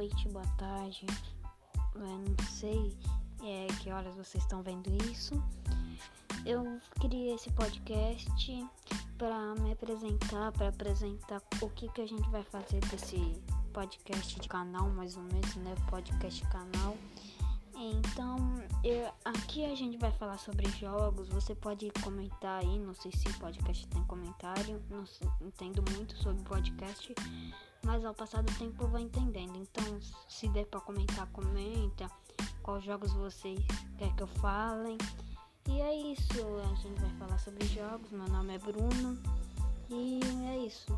noite, boa tarde. Eu não sei é, que horas vocês estão vendo isso. Eu criei esse podcast para me apresentar, para apresentar o que, que a gente vai fazer desse podcast de canal, mais ou menos, né? Podcast canal. Então, eu, aqui a gente vai falar sobre jogos. Você pode comentar aí. Não sei se o podcast tem comentário. Não entendo muito sobre podcast. Mas ao passar do tempo vou entendendo. Então, se der para comentar, comenta. Quais jogos vocês quer que eu falem. E é isso. A gente vai falar sobre jogos. Meu nome é Bruno. E é isso.